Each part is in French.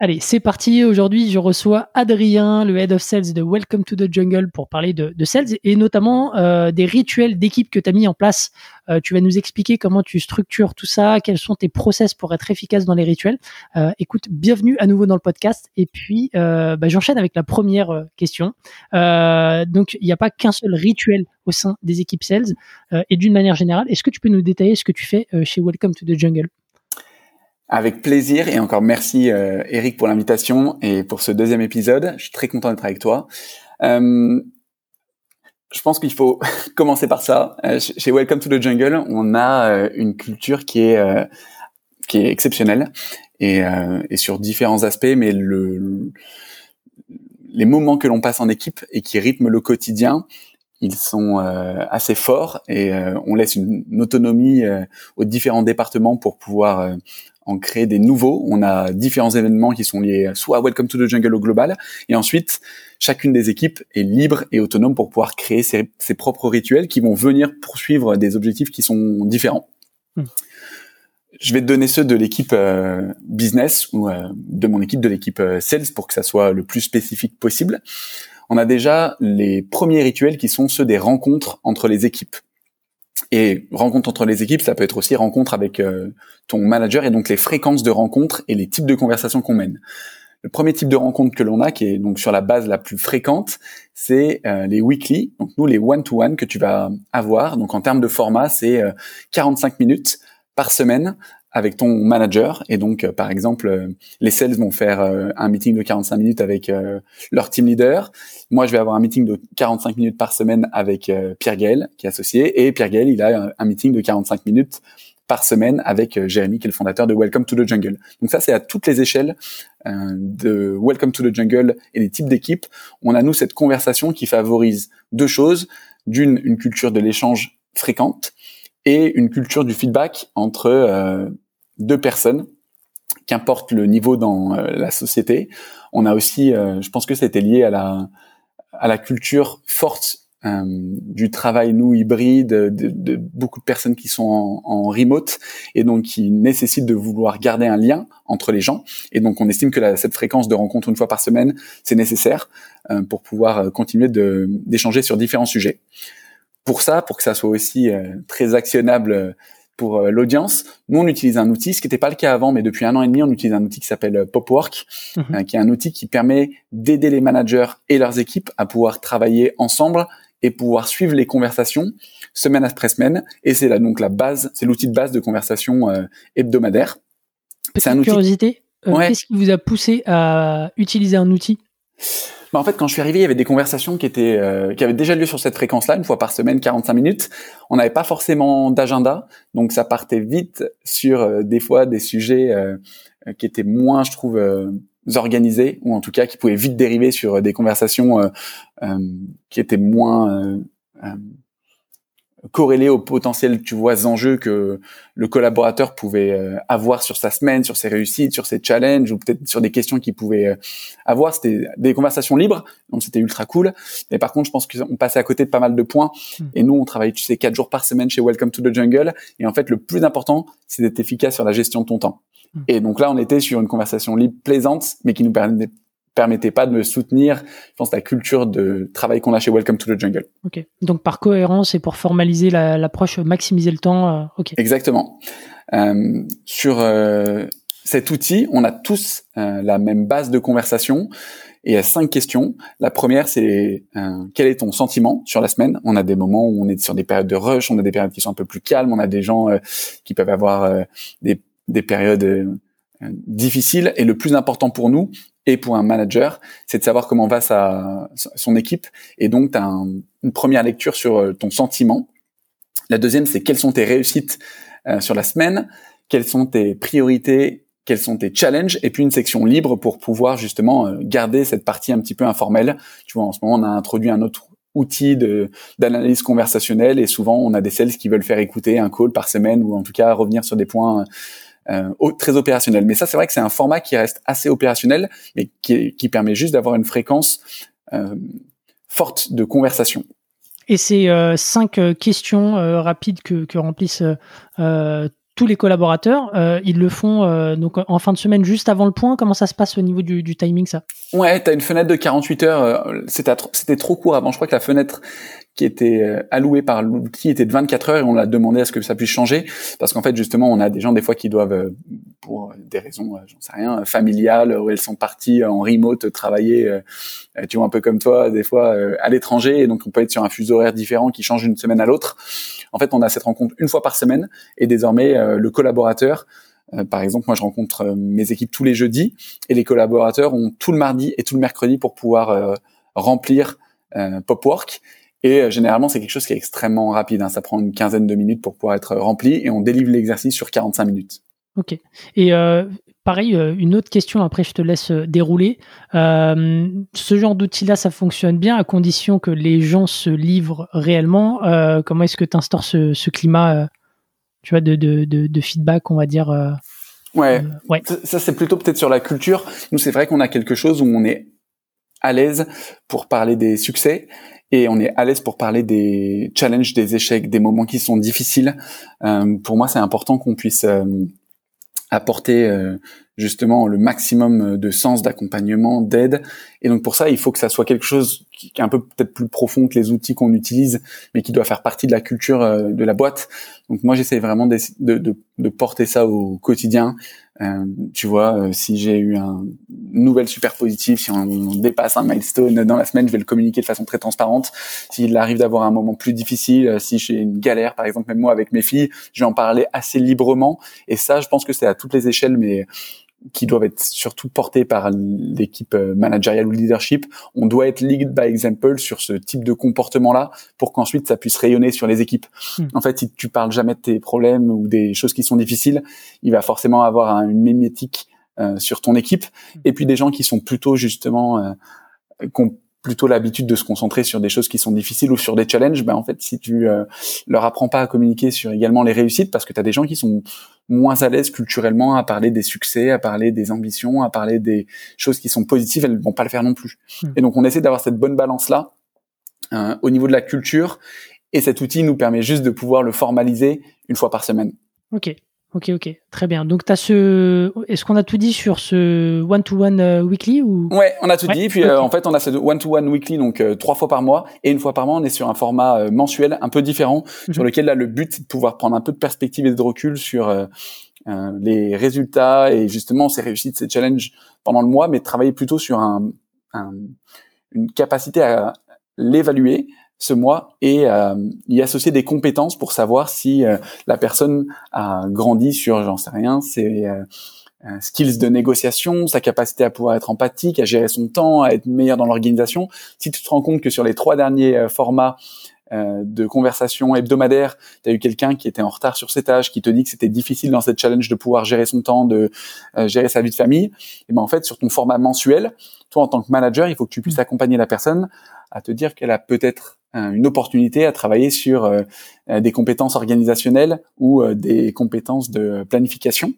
Allez, c'est parti. Aujourd'hui, je reçois Adrien, le Head of Sales de Welcome to the Jungle, pour parler de, sales et notamment euh, des rituels d'équipe que tu as mis en place. Euh, tu vas nous expliquer comment tu structures tout ça, quels sont tes process pour être efficace dans les rituels. Euh, écoute, bienvenue à nouveau dans le podcast. Et puis, bah, j'enchaîne avec la première question. donc, il n'y a pas qu'un seul rituel au sein des équipes sales. et d'une manière générale, est-ce que tu peux nous détailler ce que tu fais chez Welcome to the Jungle? Avec plaisir et encore merci euh, Eric pour l'invitation et pour ce deuxième épisode. Je suis très content d'être avec toi. Euh, je pense qu'il faut commencer par ça. Euh, chez Welcome to the Jungle, on a euh, une culture qui est qui est exceptionnelle et, et, sur différents aspects, mais le, les moments que l'on passe en équipe et qui rythment le quotidien, ils sont assez forts et on laisse une autonomie aux différents départements pour pouvoir en créer des nouveaux. On a différents événements qui sont liés soit à Welcome to the Jungle au global, et ensuite chacune des équipes est libre et autonome pour pouvoir créer ses, propres rituels qui vont venir poursuivre des objectifs qui sont différents. Hmm. Je vais te donner ceux de l'équipe euh, business ou euh, de mon équipe de l'équipe euh, sales pour que ça soit le plus spécifique possible. On a déjà les premiers rituels qui sont ceux des rencontres entre les équipes. Et rencontre entre les équipes, ça peut être aussi rencontre avec euh, ton manager et donc les fréquences de rencontres et les types de conversations qu'on mène. Le premier type de rencontre que l'on a, qui est donc sur la base la plus fréquente, c'est euh, les weekly, donc nous les one-to-one que tu vas avoir. Donc en termes de format, c'est 45 euh, minutes par semaine avec ton manager. Et donc, euh, par exemple, euh, les sales vont faire euh, un meeting de 45 minutes avec leur team leader. Moi, je vais avoir un meeting de 45 minutes par semaine avec Pierre Gaël, qui est associé. Et Pierre Gaël, il a un meeting de 45 minutes par semaine avec Jérémy, qui est le fondateur de Welcome to the Jungle. Donc ça, c'est à toutes les échelles de Welcome to the Jungle et les types d'équipes. On a, nous, cette conversation qui favorise deux choses. D'une, une culture de l'échange fréquente et une culture du feedback entre euh, deux personnes, qu'importe le niveau dans euh, la société. On a aussi, euh, je pense que c'était lié à la à la culture forte du travail nous hybride, de, beaucoup de personnes qui sont en, remote et donc qui nécessitent de vouloir garder un lien entre les gens. Et donc on estime que cette fréquence de rencontre une fois par semaine, c'est nécessaire pour pouvoir continuer d'échanger sur différents sujets pour ça, pour que ça soit aussi euh, très actionnable euh, pour euh, l'audience, nous on utilise un outil, ce qui n'était pas le cas avant, mais depuis un an et demi, on utilise un outil qui s'appelle Popwork, mhm. qui est un outil qui permet d'aider les managers et leurs équipes à pouvoir travailler ensemble et pouvoir suivre les conversations semaine après semaine. Et c'est là donc la base, c'est l'outil de base de conversation hebdomadaire. C'est un outil. Curiosité, qu'est-ce qui vous a poussé à utiliser un outil? Bah en fait, quand je suis arrivé, il y avait des conversations qui étaient euh, qui avaient déjà lieu sur cette fréquence-là, une fois par semaine, 45 minutes. On n'avait pas forcément d'agenda, donc ça partait vite sur euh, des fois des sujets euh, qui étaient moins, je trouve, organisés, ou en tout cas qui pouvaient vite dériver sur des conversations qui étaient moins corrélé au potentiel, tu vois, enjeux que le collaborateur pouvait euh, avoir sur sa semaine, sur ses réussites, sur ses challenges, ou peut-être sur des questions qu'il pouvait euh, avoir. C'était des conversations libres, donc c'était ultra cool. Mais par contre, je pense qu'on passait à côté de pas mal de points. Hmm. Et nous, on travaille, tu sais, quatre jours par semaine chez Welcome to the Jungle. Et en fait, le plus important, c'est d'être efficace sur la gestion de ton temps. Hmm. Et donc là, on était sur une conversation libre, plaisante, mais qui nous permettait permettait pas de me soutenir, je pense, la culture de travail qu'on a chez Welcome to the Jungle. Ok. Donc par cohérence et pour formaliser l'approche, maximiser le temps. Euh, ok. Exactement. Euh, sur euh, cet outil, on a tous la même base de conversation et il y a cinq questions. La première, c'est quel est ton sentiment sur la semaine? On a des moments où on est sur des périodes de rush, on a des périodes qui sont un peu plus calmes, on a des gens qui peuvent avoir des, des périodes difficiles. Et le plus important pour nous, et pour un manager, c'est de savoir comment va sa, son équipe. Et donc, tu as une première lecture sur euh, ton sentiment. La deuxième, c'est quelles sont tes réussites euh, sur la semaine, quelles sont tes priorités, quels sont tes challenges, et puis une section libre pour pouvoir justement garder cette partie un petit peu informelle. Tu vois, en ce moment, on a introduit un autre outil d'analyse conversationnelle et souvent on a des sales qui veulent faire écouter un call par semaine ou en tout cas revenir sur des points euh, très opérationnels. Mais ça c'est vrai que c'est un format qui reste assez opérationnel mais qui, qui permet juste d'avoir une fréquence euh, forte de conversation. Et ces euh, cinq euh, questions euh, rapides que, que remplissent tous les collaborateurs, euh, ils le font euh, donc en fin de semaine juste avant le point. Comment ça se passe au niveau du, du timing ça? Ouais, t'as une fenêtre de 48 heures. C'était trop court avant. Je crois que la fenêtre qui était euh, alloué par l'outil était de 24 heures et on l'a demandé à ce que ça puisse changer. Parce qu'en fait justement on a des gens des fois qui doivent euh, pour des raisons euh, j'en sais rien familiales où elles sont parties en remote travailler tu vois un peu comme toi des fois à l'étranger. Et donc on peut être sur un fuseau horaire différent qui change d'une semaine à l'autre. En fait on a cette rencontre une fois par semaine. Et désormais le collaborateur par exemple, moi, je rencontre mes équipes tous les jeudis. Et les collaborateurs ont tout le mardi et tout le mercredi pour pouvoir remplir Popwork et euh, généralement, c'est quelque chose qui est extrêmement rapide. Hein. Ça prend une quinzaine de minutes pour pouvoir être rempli et on délivre l'exercice sur 45 minutes. Ok. Et euh, pareil, euh, une autre question, après je te laisse dérouler. ce genre d'outil-là, ça fonctionne bien à condition que les gens se livrent réellement. comment est-ce que tu instaures ce, climat tu vois, de, de, de, feedback, on va dire Ouais. ouais. Ça, c'est plutôt peut-être sur la culture. Nous, c'est vrai qu'on a quelque chose où on est à l'aise pour parler des succès et on est à l'aise pour parler des challenges, des échecs, des moments qui sont difficiles. Euh, pour moi, c'est important qu'on puisse euh, apporter euh, justement le maximum de sens, d'accompagnement, d'aide. Et donc pour ça, il faut que ça soit quelque chose qui est un peu peut-être plus profond que les outils qu'on utilise, mais qui doit faire partie de la culture de la boîte. Donc moi, j'essaie vraiment de, porter ça au quotidien. Euh, tu vois, euh, si j'ai eu un, une nouvelle super positive, si on, dépasse un milestone dans la semaine, je vais le communiquer de façon très transparente. S'il arrive d'avoir un moment plus difficile, euh, si j'ai une galère, par exemple, même moi avec mes filles, je vais en parler assez librement. Et ça, je pense que c'est à toutes les échelles, mais qui doivent être surtout portés par l'équipe euh, managériale ou leadership. On doit être lead by example sur ce type de comportement-là pour qu'ensuite ça puisse rayonner sur les équipes. Hmm. En fait, si tu parles jamais de tes problèmes ou des choses qui sont difficiles, il va forcément avoir une mémétique euh, sur ton équipe. Hmm. Et puis des gens qui sont plutôt justement euh, plutôt l'habitude de se concentrer sur des choses qui sont difficiles ou sur des challenges, ben en fait, si tu euh, leur apprends pas à communiquer sur également les réussites, parce que tu as des gens qui sont moins à l'aise culturellement à parler des succès, à parler des ambitions, à parler des choses qui sont positives, elles vont pas le faire non plus. Hmm. Et donc, on essaie d'avoir cette bonne balance-là euh, au niveau de la culture, et cet outil nous permet juste de pouvoir le formaliser une fois par semaine. Ok. Ok, ok, très bien. Donc, tu as ce. Est-ce qu'on a tout dit sur ce one-to-one euh, weekly ou? Ouais, on a tout dit. Puis euh, en fait, on a ce one-to-one weekly, donc euh, trois fois par mois, et une fois par mois, on est sur un format mensuel un peu différent, mhm. sur lequel là, le but c'est de pouvoir prendre un peu de perspective et de recul sur les résultats et justement ces réussites, ces challenges pendant le mois, mais travailler plutôt sur un, un une capacité à l'évaluer ce mois et euh, y associer des compétences pour savoir si euh, la personne a grandi sur, j'en sais rien, ses euh, euh, skills de négociation, sa capacité à pouvoir être empathique, à gérer son temps, à être meilleur dans l'organisation. Si tu te rends compte que sur les trois derniers formats de conversation hebdomadaire, tu as eu quelqu'un qui était en retard sur ses tâches, qui te dit que c'était difficile dans cette challenge de pouvoir gérer son temps, de gérer sa vie de famille, et ben en fait sur ton format mensuel, toi en tant que manager, il faut que tu puisses accompagner la personne à te dire qu'elle a peut-être une opportunité à travailler sur euh, euh, des compétences organisationnelles ou euh, des compétences de planification.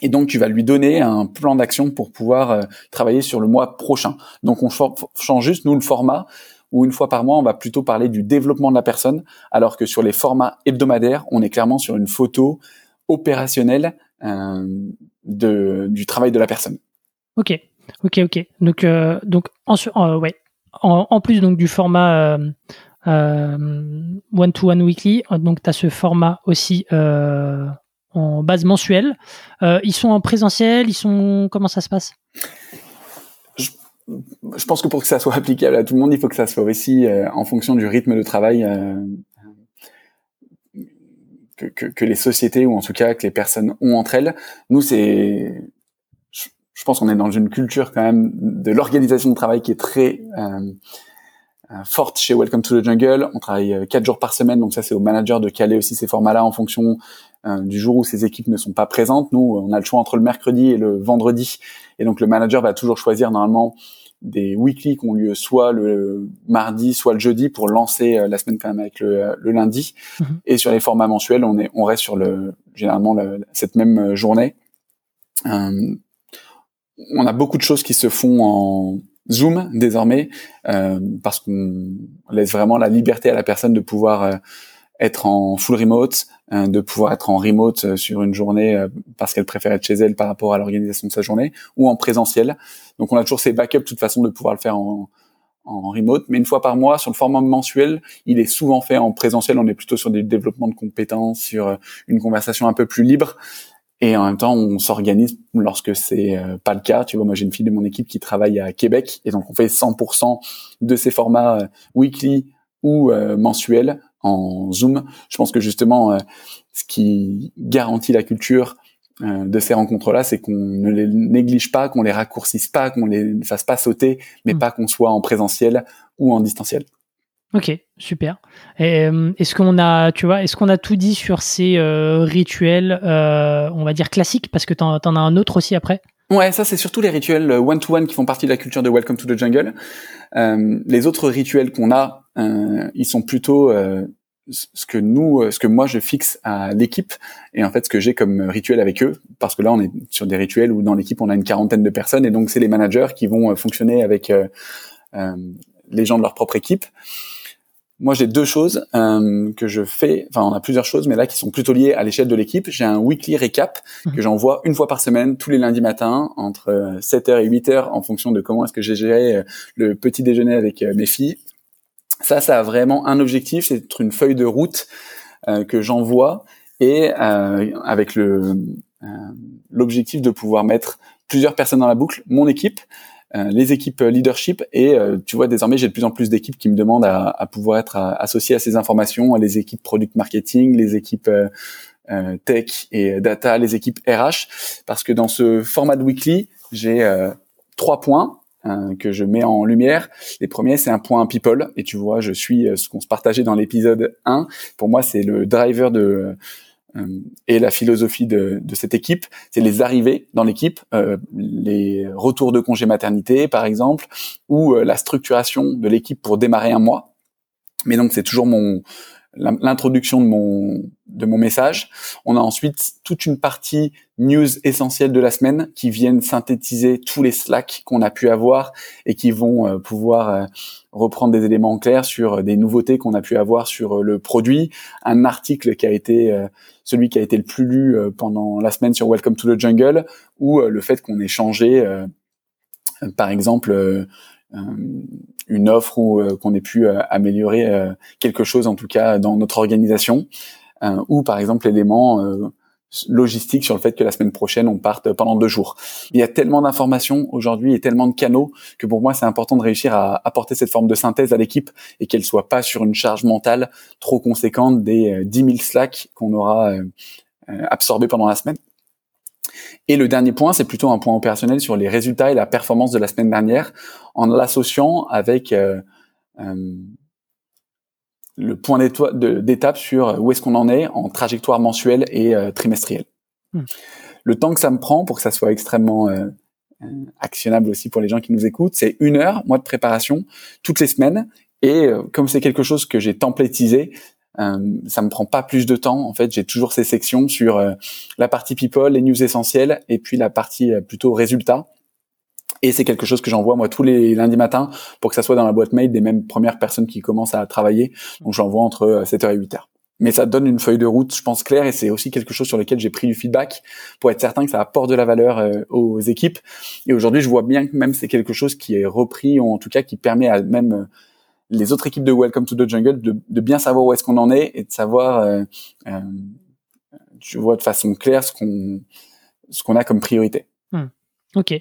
Et donc, tu vas lui donner un plan d'action pour pouvoir travailler sur le mois prochain. Donc, on change juste, nous, le format, où une fois par mois, on va plutôt parler du développement de la personne, alors que sur les formats hebdomadaires, on est clairement sur une photo opérationnelle de, du travail de la personne. Ok, ok, ok. Donc, donc en, ouais, en, plus donc du format euh, euh, one-to-one weekly, donc tu as ce format aussi euh, en base mensuelle. ils sont en présentiel, ils sont comment ça se passe? Je, pense que pour que ça soit applicable à tout le monde, il faut que ça soit aussi en fonction du rythme de travail que, que, les sociétés ou en tout cas que les personnes ont entre elles. Nous, c'est je pense qu'on est dans une culture quand même de l'organisation de travail qui est très euh, euh, forte chez Welcome to the Jungle. On travaille euh, quatre jours par semaine, donc ça c'est au manager de caler aussi ces formats-là en fonction du jour où ces équipes ne sont pas présentes. Nous, on a le choix entre le mercredi et le vendredi, et donc le manager va toujours choisir normalement des weekly qui ont lieu soit le mardi, soit le jeudi pour lancer la semaine quand même avec le, lundi. Mhm. Et sur les formats mensuels, on est on reste sur le généralement cette même journée. Euh, on a beaucoup de choses qui se font en Zoom désormais euh, parce qu'on laisse vraiment la liberté à la personne de pouvoir euh, être en full remote, euh, de pouvoir être en remote euh, sur une journée euh, parce qu'elle préfère être chez elle par rapport à l'organisation de sa journée, ou en présentiel. Donc on a toujours ces backups de toute façon de pouvoir le faire en, en remote, mais une fois par mois sur le format mensuel, il est souvent fait en présentiel. On est plutôt sur des développements de compétences, sur une conversation un peu plus libre. Et en même temps, on s'organise lorsque c'est euh, pas le cas. Tu vois, moi j'ai une fille de mon équipe qui travaille à Québec et donc on fait 100% de ces formats euh, weekly ou euh, mensuels en Zoom. Je pense que justement, ce qui garantit la culture de ces rencontres-là, c'est qu'on ne les néglige pas, qu'on les raccourcisse pas, qu'on les fasse pas sauter, mais mmh. pas qu'on soit en présentiel ou en distanciel. Ok, super. Euh, est-ce qu'on a, tu vois, est-ce qu'on a tout dit sur ces euh, rituels, euh, on va dire classiques, parce que t'en, en as un autre aussi après? Ouais, ça c'est surtout les rituels one-to-one qui font partie de la culture de Welcome to the Jungle. les autres rituels qu'on a, ils sont plutôt ce que nous, ce que moi je fixe à l'équipe et en fait ce que j'ai comme rituel avec eux, parce que là on est sur des rituels où dans l'équipe on a une quarantaine de personnes et donc c'est les managers qui vont fonctionner avec les gens de leur propre équipe. Moi, j'ai deux choses euh, que je fais. Enfin, on a plusieurs choses, mais là qui sont plutôt liées à l'échelle de l'équipe. J'ai un weekly recap mhm. que j'envoie une fois par semaine, tous les lundis matins, entre 7h euh, et 8h, en fonction de comment est-ce que j'ai géré euh, le petit déjeuner avec mes filles. Ça, ça a vraiment un objectif, c'est une feuille de route que j'envoie et avec le l'objectif de pouvoir mettre plusieurs personnes dans la boucle, mon équipe, euh, les équipes leadership et euh, tu vois désormais j'ai de plus en plus d'équipes qui me demandent à, à pouvoir être associées à ces informations, les équipes product marketing, les équipes euh, tech et data, les équipes RH, parce que dans ce format de weekly, j'ai trois points que je mets en lumière. Les premiers, c'est un point people, et tu vois, je suis ce qu'on se partageait dans l'épisode 1. Pour moi, c'est le driver de euh, et la philosophie de, de cette équipe, c'est les arrivées dans l'équipe, euh, les retours de congé maternité par exemple, ou euh, la structuration de l'équipe pour démarrer un mois. Mais donc c'est toujours mon l'introduction de mon de mon message. On a ensuite toute une partie news essentielle de la semaine qui viennent synthétiser tous les slacks qu'on a pu avoir et qui vont euh, pouvoir euh, reprendre des éléments clairs sur euh, des nouveautés qu'on a pu avoir sur le produit, un article qui a été celui qui a été le plus lu pendant la semaine sur Welcome to the Jungle ou le fait qu'on ait changé par exemple une offre ou qu'on ait pu améliorer quelque chose en tout cas dans notre organisation euh, ou par exemple l'élément euh, logistique sur le fait que la semaine prochaine on parte pendant deux jours. Il y a tellement d'informations aujourd'hui et tellement de canaux que pour moi c'est important de réussir à apporter cette forme de synthèse à l'équipe et qu'elle soit pas sur une charge mentale trop conséquente des 10 euh, 000 slacks qu'on aura absorbés pendant la semaine. Et le dernier point, c'est plutôt un point opérationnel sur les résultats et la performance de la semaine dernière en l'associant avec euh, le point d'étape sur où est-ce qu'on en est en trajectoire mensuelle et euh, trimestrielle. Hmm. Le temps que ça me prend pour que ça soit extrêmement euh, euh, actionnable aussi pour les gens qui nous écoutent, c'est une heure, mois de préparation, toutes les semaines. Et comme c'est quelque chose que j'ai templétisé, ça me prend pas plus de temps. En fait, j'ai toujours ces sections sur la partie people, les news essentielles, et puis la partie plutôt résultats. Et c'est quelque chose que j'envoie moi tous les lundis matins pour que ça soit dans la boîte mail des mêmes premières personnes qui commencent à travailler. Donc j'envoie entre 7h euh, et 8h. Mais ça donne une feuille de route, je pense, claire et c'est aussi quelque chose sur lequel j'ai pris du feedback pour être certain que ça apporte de la valeur euh, aux équipes. Et aujourd'hui, je vois bien que même c'est quelque chose qui est repris ou en tout cas qui permet à même euh, les autres équipes de Welcome to the Jungle de, de bien savoir où est-ce qu'on en est et de savoir, euh, tu vois, de façon claire ce qu'on ce qu'on a comme priorité. Hmm. Ok,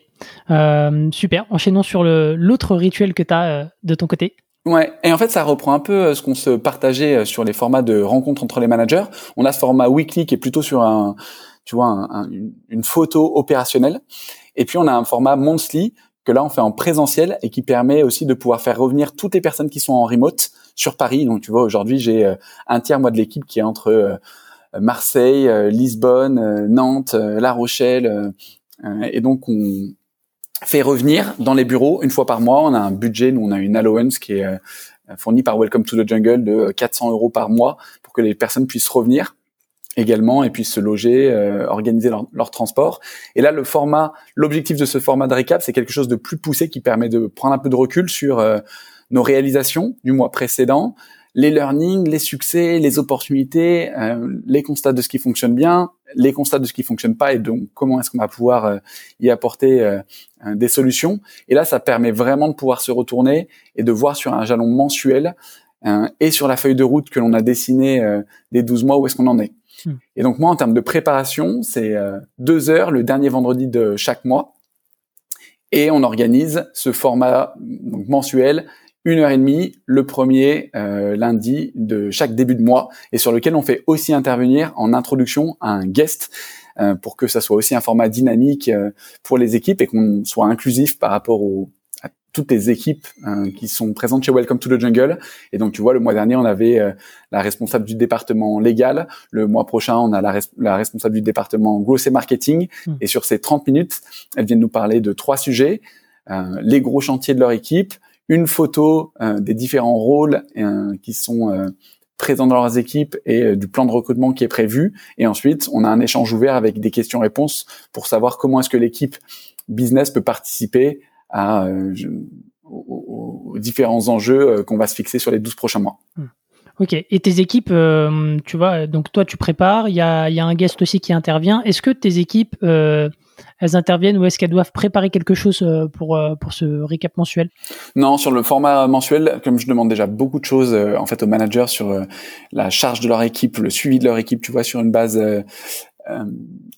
euh, super. Enchaînons sur l'autre rituel que tu as euh, de ton côté. Ouais, et en fait, ça reprend un peu euh, ce qu'on se partageait sur les formats de rencontres entre les managers. On a ce format weekly qui est plutôt sur un, tu vois, une photo opérationnelle. Et puis, on a un format monthly que là, on fait en présentiel et qui permet aussi de pouvoir faire revenir toutes les personnes qui sont en remote sur Paris. Donc, tu vois, aujourd'hui, j'ai un tiers, moi, de l'équipe qui est entre Marseille, Lisbonne, Nantes, La Rochelle. et donc, on fait revenir dans les bureaux une fois par mois. On a un budget, nous, on a une allowance qui est fournie par Welcome to the Jungle de 400 euros par mois pour que les personnes puissent revenir également et puissent se loger, organiser leur, transport. Et là, le format, l'objectif de ce format de récap, c'est quelque chose de plus poussé qui permet de prendre un peu de recul sur nos réalisations du mois précédent, les learnings, les succès, les opportunités, euh, les constats de ce qui fonctionne bien, les constats de ce qui fonctionne pas et donc comment est-ce qu'on va pouvoir euh, y apporter euh, des solutions. Et là, ça permet vraiment de pouvoir se retourner et de voir sur un jalon mensuel et sur la feuille de route que l'on a dessinée des 12 mois où est-ce qu'on en est. Hmm. Et donc moi, en termes de préparation, c'est deux heures le dernier vendredi de chaque mois. Et on organise ce format mensuel une heure et demie le premier euh, lundi de chaque début de mois et sur lequel on fait aussi intervenir en introduction un guest euh, pour que ça soit aussi un format dynamique euh, pour les équipes et qu'on soit inclusif par rapport aux, à toutes les équipes qui sont présentes chez Welcome to the Jungle. Et donc tu vois, le mois dernier, on avait la responsable du département légal. Le mois prochain, on a la, la responsable du département growth et marketing. Hmm. Et sur ces 30 minutes, elles viennent nous parler de trois sujets. les gros chantiers de leur équipe, une photo euh, des différents rôles euh, qui sont euh, présents dans leurs équipes et du plan de recrutement qui est prévu. Et ensuite, on a un échange ouvert avec des questions-réponses pour savoir comment est-ce que l'équipe business peut participer à, aux, différents enjeux qu'on va se fixer sur les 12 prochains mois. Hmm. Ok. Et tes équipes, tu vois, donc toi tu prépares, il y a, y a, un guest aussi qui intervient. Est-ce que tes équipes elles interviennent ou est-ce qu'elles doivent préparer quelque chose euh, pour euh, pour ce récap mensuel? Non, sur le format mensuel, comme je demande déjà beaucoup de choses euh, en fait aux managers sur la charge de leur équipe, le suivi de leur équipe, tu vois, sur une base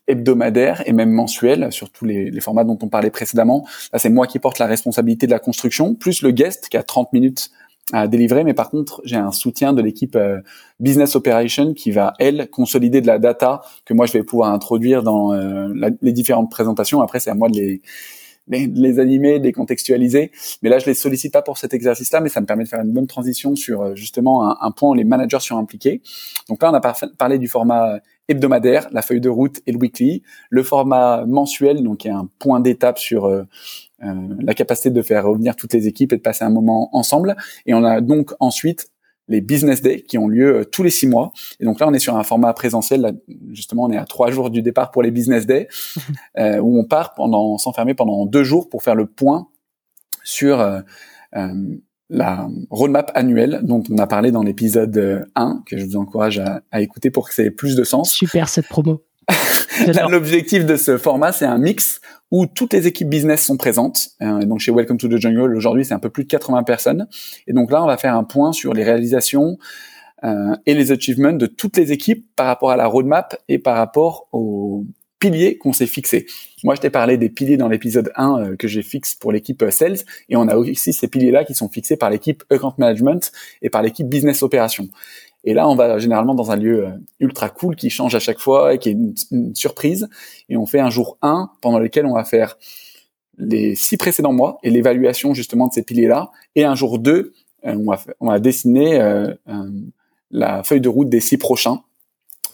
hebdomadaire et même mensuelle sur tous les, les, formats dont on parlait précédemment. Là, c'est moi qui porte la responsabilité de la construction, plus le guest qui a 30 minutes à délivrer, mais par contre, j'ai un soutien de l'équipe euh, Business Operation qui va, elle, consolider de la data que moi, je vais pouvoir introduire dans euh, les différentes présentations. Après, c'est à moi de les, les, animer, de les contextualiser. Mais là, je les sollicite pas pour cet exercice-là, mais ça me permet de faire une bonne transition sur euh, justement un, un, point où les managers sont impliqués. Donc là, on a parlé du format hebdomadaire, la feuille de route et le weekly, le format mensuel, donc il y a un point d'étape sur euh, la capacité de faire revenir toutes les équipes et de passer un moment ensemble. Et on a donc ensuite les business days qui ont lieu euh, tous les six mois. Et donc là, on est sur un format présentiel. Là, justement, on est à trois jours du départ pour les business days, euh, où on part pendant s'enfermer pendant deux jours pour faire le point sur euh, la roadmap annuelle dont on a parlé dans l'épisode 1, que je vous encourage à, à écouter pour que ça ait plus de sens. Super cette promo. L'objectif de ce format, c'est un mix où toutes les équipes business sont présentes. Euh, donc chez Welcome to the Jungle, aujourd'hui, c'est un peu plus de 80 personnes. Et donc là, on va faire un point sur les réalisations euh, et les achievements de toutes les équipes par rapport à la roadmap et par rapport aux piliers qu'on s'est fixés. Moi, je t'ai parlé des piliers dans l'épisode 1 euh, que j'ai fixe pour l'équipe euh, Sales, et on a aussi ces piliers-là qui sont fixés par l'équipe Account Management et par l'équipe Business Opération. Et là, on va généralement dans un lieu euh, ultra cool qui change à chaque fois et qui est une, surprise. Et on fait un jour 1 pendant lequel on va faire les six précédents mois et l'évaluation justement de ces piliers-là. Et un jour 2, euh, on, va, on va dessiner la feuille de route des six prochains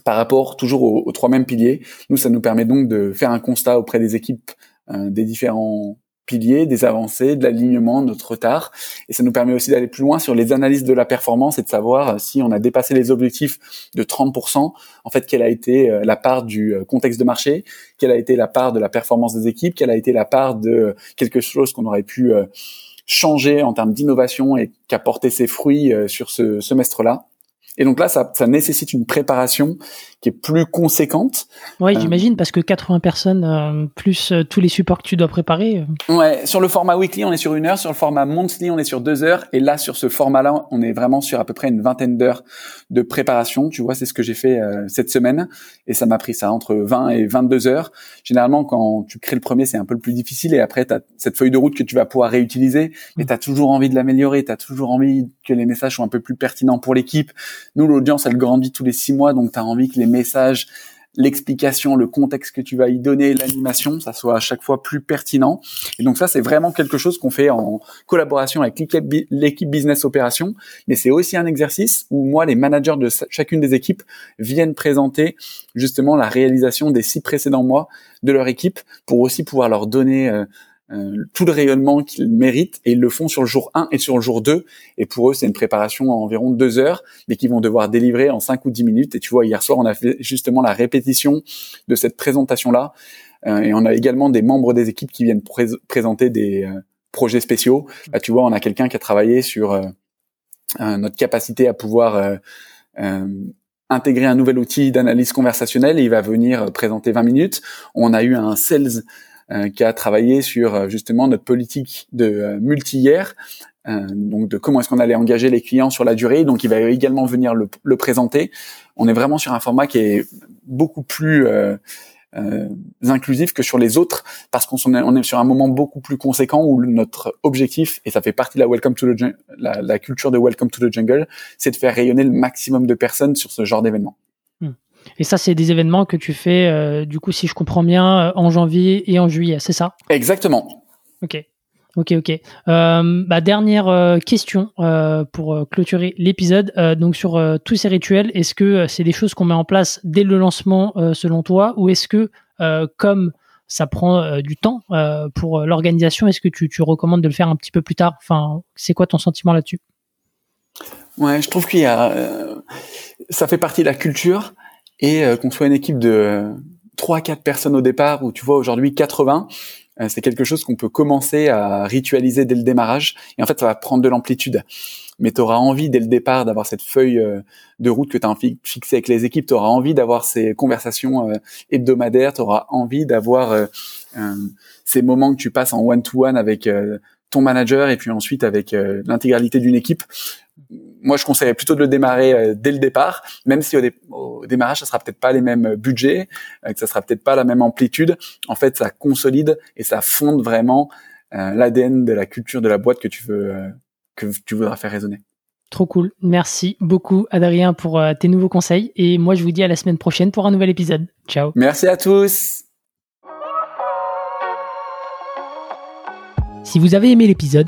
par rapport toujours aux, trois mêmes piliers. Nous, ça nous permet donc de faire un constat auprès des équipes des différents piliers, des avancées, de l'alignement, de notre retard. Et ça nous permet aussi d'aller plus loin sur les analyses de la performance et de savoir si on a dépassé les objectifs de 30%, en fait, quelle a été euh, la part du euh, contexte de marché, quelle a été la part de la performance des équipes, quelle a été la part de quelque chose qu'on aurait pu euh, changer en termes d'innovation et qui a porté ses fruits sur ce semestre-là? Et donc là, ça, nécessite une préparation qui est plus conséquente. Oui, euh, j'imagine, parce que 80 personnes, euh, plus euh, tous les supports que tu dois préparer. Ouais, sur le format weekly, on est sur une heure. Sur le format monthly, on est sur deux heures. Et là, sur ce format-là, on est vraiment sur à peu près une vingtaine d'heures de préparation. Tu vois, c'est ce que j'ai fait cette semaine. Et ça m'a pris ça entre 20 et 22 heures. Généralement, quand tu crées le premier, c'est un peu le plus difficile. Et après, tu as cette feuille de route que tu vas pouvoir réutiliser. Mais mm. tu as toujours envie de l'améliorer. Tu as toujours envie que les messages soient un peu plus pertinents pour l'équipe nous, l'audience, elle grandit tous les six mois, donc tu as envie que les messages l'explication, le contexte que tu vas y donner, l'animation, ça soit à chaque fois plus pertinent. Et donc ça, c'est vraiment quelque chose qu'on fait en collaboration avec l'équipe business opération. Mais c'est aussi un exercice où moi, les managers de chacune des équipes viennent présenter justement la réalisation des six précédents mois de leur équipe pour aussi pouvoir leur donner euh, tout le rayonnement qu'ils méritent et ils le font sur le jour 1 et sur le jour 2 et pour eux c'est une préparation en environ deux heures mais qu'ils vont devoir délivrer en 5 ou 10 minutes. Et tu vois hier soir on a fait justement la répétition de cette présentation là euh, et on a également des membres des équipes qui viennent présenter des euh, projets spéciaux. Là tu vois on a quelqu'un qui a travaillé sur notre capacité à pouvoir intégrer un nouvel outil d'analyse conversationnelle. Et il va venir présenter 20 minutes. On a eu un sales euh, qui a travaillé sur euh, justement notre politique de euh, multi-hier, donc de comment est-ce qu'on allait engager les clients sur la durée. Donc il va également venir le, le présenter. On est vraiment sur un format qui est beaucoup plus euh, inclusif que sur les autres parce qu'on on est sur un moment beaucoup plus conséquent où notre objectif et ça fait partie de la welcome to the la, la culture de welcome to the jungle, c'est de faire rayonner le maximum de personnes sur ce genre d'événement. Et ça, c'est des événements que tu fais, euh, du coup, si je comprends bien, euh, en janvier et en juillet, c'est ça? Exactement. Ok. Ok, ok. Euh, bah, dernière question pour clôturer l'épisode. donc sur tous ces rituels, est-ce que c'est des choses qu'on met en place dès le lancement selon toi, ou est-ce que comme ça prend du temps pour l'organisation, est-ce que tu, tu, recommandes de le faire un petit peu plus tard? Enfin, c'est quoi ton sentiment là-dessus? Ouais, je trouve qu'il y a, ça fait partie de la culture et euh, qu'on soit une équipe de 3 4 personnes au départ ou tu vois aujourd'hui 80 euh, c'est quelque chose qu'on peut commencer à ritualiser dès le démarrage. Et en fait ça va prendre de l'amplitude. Mais tu auras envie dès le départ d'avoir cette feuille euh, de route que tu as fixée avec les équipes, tu auras envie d'avoir ces conversations hebdomadaires, tu auras envie d'avoir ces moments que tu passes en one-to-one avec ton manager et puis ensuite avec l'intégralité d'une équipe moi, je conseillerais plutôt de le démarrer euh, dès le départ, même si au, démarrage, ça sera peut-être pas les mêmes euh, budgets, euh, que ça sera peut-être pas la même amplitude. En fait, ça consolide et ça fonde vraiment l'ADN de la culture de la boîte que tu veux que tu voudras faire résonner. Trop cool. Merci beaucoup, Adrien, pour tes nouveaux conseils. Et moi, je vous dis à la semaine prochaine pour un nouvel épisode. Ciao. Merci à tous. Si vous avez aimé l'épisode,